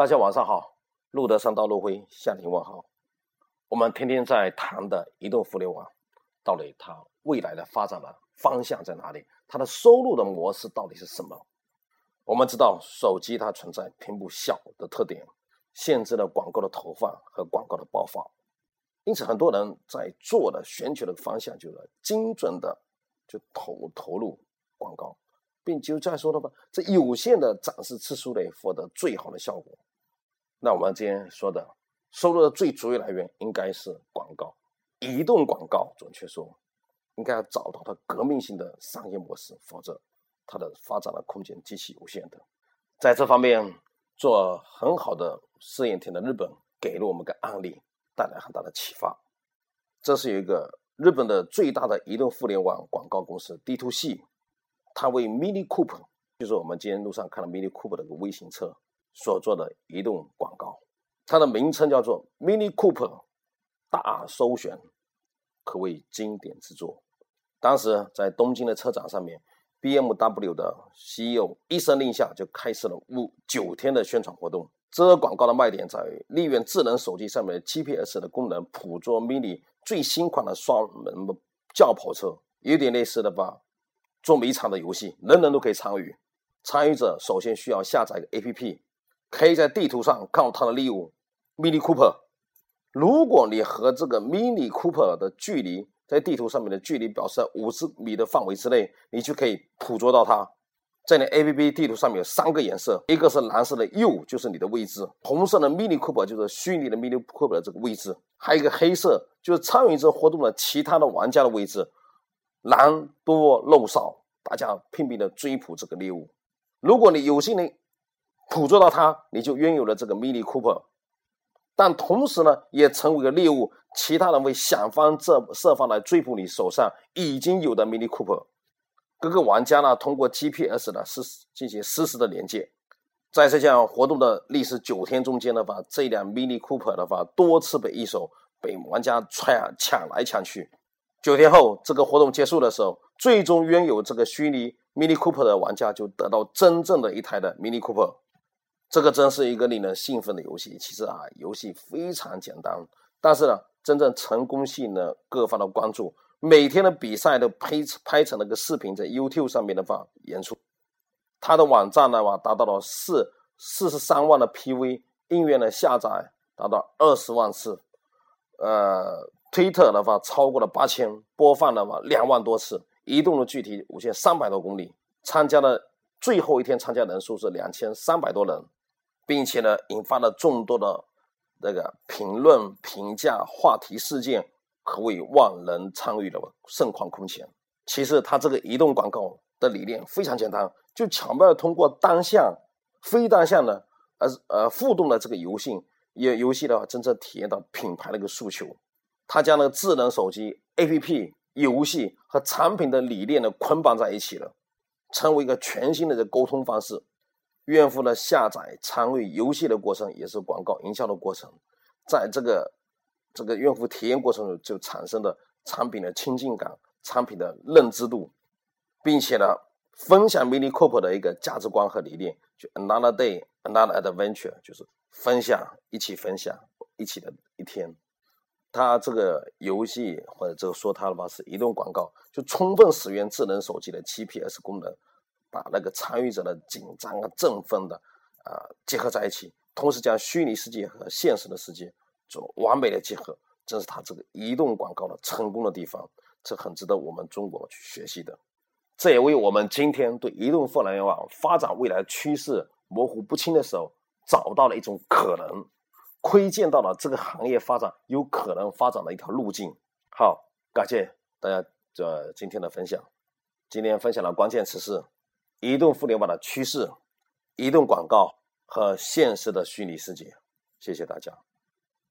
大家晚上好，路德山道路辉向您问好。我们天天在谈的移动互联网，到底它未来的发展的方向在哪里？它的收入的模式到底是什么？我们知道手机它存在屏幕小的特点，限制了广告的投放和广告的爆发，因此很多人在做的选取的方向就是精准的就投投入广告。并就再说的吧，这有限的展示次数内，获得最好的效果。那我们今天说的收入的最主要来源应该是广告，移动广告，准确说，应该要找到它革命性的商业模式，否则它的发展的空间极其有限的。在这方面做很好的试验田的日本，给了我们个案例，带来很大的启发。这是有一个日本的最大的移动互联网广告公司 D2C，。它为 Mini Cooper，就是我们今天路上看到 Mini Cooper 的个微型车所做的移动广告，它的名称叫做 Mini Cooper 大搜选，可谓经典之作。当时在东京的车展上面，BMW 的 CEO 一声令下，就开始了五九天的宣传活动。这个广告的卖点在于利用智能手机上面的 GPS 的功能，捕捉 Mini 最新款的双门轿跑车，有点类似的吧。做每一场的游戏，人人都可以参与。参与者首先需要下载一个 APP，可以在地图上看到他的猎物 Mini Cooper。如果你和这个 Mini Cooper 的距离在地图上面的距离表示在五十米的范围之内，你就可以捕捉到它。在你 APP 地图上面有三个颜色，一个是蓝色的 U，就是你的位置；红色的 Mini Cooper 就是虚拟的 Mini Cooper 的这个位置；还有一个黑色，就是参与这活动的其他的玩家的位置。狼多肉少，大家拼命的追捕这个猎物。如果你有幸的捕捉到它，你就拥有了这个 Mini Cooper。但同时呢，也成为了猎物，其他人会想方设设法来追捕你手上已经有的 Mini Cooper。各个玩家呢，通过 GPS 呢实进行实时的连接。在这项活动的历时九天中间的话，这辆 Mini Cooper 的话多次被一手被玩家踹抢来抢去。九天后，这个活动结束的时候，最终拥有这个虚拟 Mini Cooper 的玩家就得到真正的一台的 Mini Cooper。这个真是一个令人兴奋的游戏。其实啊，游戏非常简单，但是呢，真正成功吸引了各方的关注。每天的比赛都拍拍成了个视频，在 YouTube 上面的话演出。他的网站的话达到了四四十三万的 PV，音乐的下载达到二十万次，呃。推特的话超过了八千，播放的话两万多次，移动的距离五千三百多公里，参加的最后一天参加人数是两千三百多人，并且呢引发了众多的那个评论、评价、话题事件，可谓万人参与的盛况空前。其实它这个移动广告的理念非常简单，就巧妙的通过单向、非单向的呃呃互动的这个游戏，游游戏的话真正体验到品牌的一个诉求。它将那个智能手机、APP、游戏和产品的理念呢捆绑在一起了，成为一个全新的这沟通方式。用户的下载、参与游戏的过程也是广告营销的过程，在这个这个用户体验过程中就产生了产品的亲近感、产品的认知度，并且呢，分享 Mini Cooper 的一个价值观和理念，就 Another Day, Another Adventure，就是分享，一起分享，一起的一天。它这个游戏或者这个说它的话是移动广告，就充分使用智能手机的 GPS 功能，把那个参与者的紧张啊、振奋的啊结合在一起，同时将虚拟世界和现实的世界做完美的结合，正是它这个移动广告的成功的地方，这很值得我们中国去学习的。这也为我们今天对移动互联网发展未来趋势模糊不清的时候，找到了一种可能。窥见到了这个行业发展有可能发展的一条路径。好，感谢大家这今天的分享。今天分享的关键词是移动互联网的趋势、移动广告和现实的虚拟世界。谢谢大家。